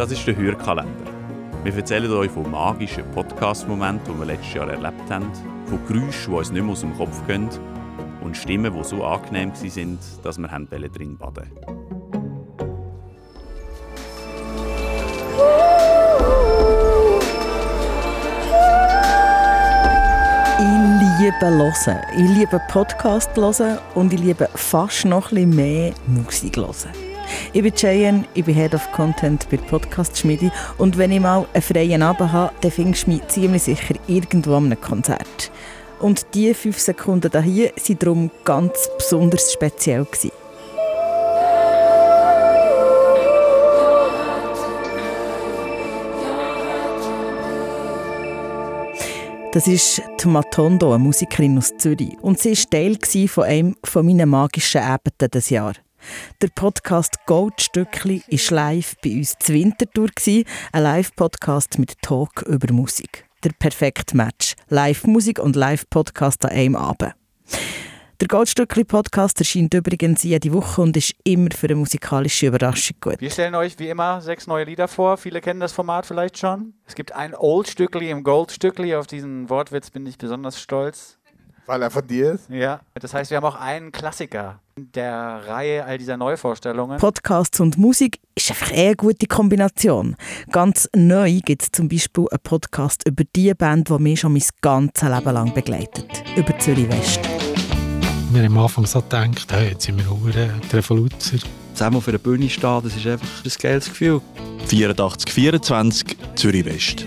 Das ist der Hörkalender. Wir erzählen euch von magischen Podcast-Momenten, die wir letztes Jahr erlebt haben, von Geräuschen, die uns nicht mehr aus dem Kopf gehen und Stimmen, die so angenehm waren, dass wir drin baden Ich liebe hören. Ich liebe Podcast hören und ich liebe fast noch ein bisschen mehr Musik hören. Ich bin Cheyenne, ich bin Head of Content bei Podcast Schmiede und wenn ich mal einen freien Abend habe, dann findest du mich ziemlich sicher irgendwo an einem Konzert. Und diese fünf Sekunden hier waren darum ganz besonders speziell. Gewesen. Das ist die Matondo, eine Musikerin aus Zürich. Und sie war Teil von einem meiner magischen Abende dieses Jahr. Der Podcast Goldstückli war live bei uns zu Winterthur, ein Live-Podcast mit Talk über Musik. Der perfekte Match. Live-Musik und Live-Podcast an einem Abend. Der Goldstückli-Podcast erscheint übrigens jede Woche und ist immer für eine musikalische Überraschung gut. Wir stellen euch wie immer sechs neue Lieder vor. Viele kennen das Format vielleicht schon. Es gibt ein Old-Stückli im Goldstückli. Auf diesen Wortwitz bin ich besonders stolz. Weil er von dir ist? Ja, das heißt, wir haben auch einen Klassiker der Reihe all dieser Neuvorstellungen. Podcasts und Musik ist einfach eine gute Kombination. Ganz neu gibt es zum Beispiel einen Podcast über die Band, die mich schon mein ganzes Leben lang begleitet. Über Zürich West. Wir haben am Anfang so gedacht, hey, jetzt sind wir Huren, die Revoluzer. Zusammen auf einer Bühne stehen, das ist einfach ein geiles Gefühl. 84, 24, Zürich West.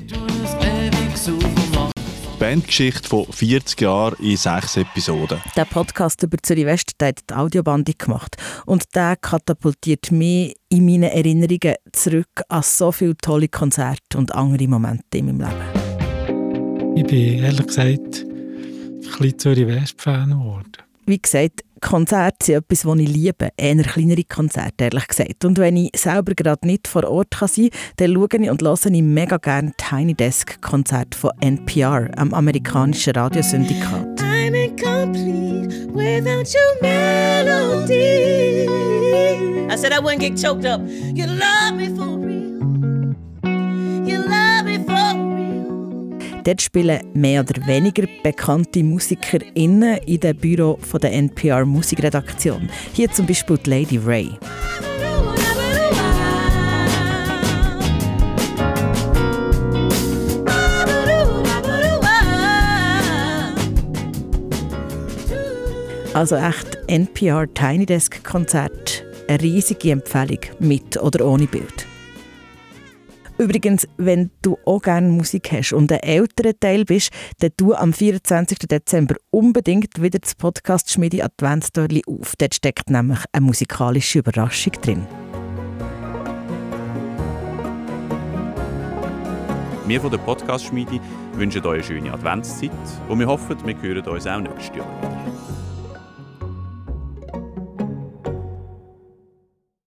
Bandgeschichte von 40 Jahren in sechs Episoden. Der Podcast über Zürich West hat die Audiobandung gemacht und der katapultiert mich in meinen Erinnerungen zurück an so viele tolle Konzerte und andere Momente in meinem Leben. Ich bin ehrlich gesagt ein bisschen Zürich West-Fan geworden. Wie gesagt, Konzerte sind etwas, das ich liebe. Eher kleinere Konzerte, ehrlich gesagt. Und wenn ich selber gerade nicht vor Ort kann sein kann, dann schaue ich und höre ich mega gerne Tiny Desk Konzerte von NPR, am amerikanischen Radiosyndikat. I'm incomplete without your melody. I said I wouldn't get choked up. You love me for Dort spielen mehr oder weniger bekannte MusikerInnen in dem Büro von der NPR Musikredaktion. Hier zum Beispiel die Lady Ray. Also echt NPR Tiny Desk Konzert. Eine riesige Empfehlung mit oder ohne Bild. Übrigens, wenn du auch gerne Musik hast und ein älterer Teil bist, dann tu am 24. Dezember unbedingt wieder das Podcast Schmiedi Adventstörli auf. Dort steckt nämlich eine musikalische Überraschung drin. Wir von der Podcast Schmiedi wünschen euch eine schöne Adventszeit und wir hoffen, wir hören uns auch nächstes Jahr wieder.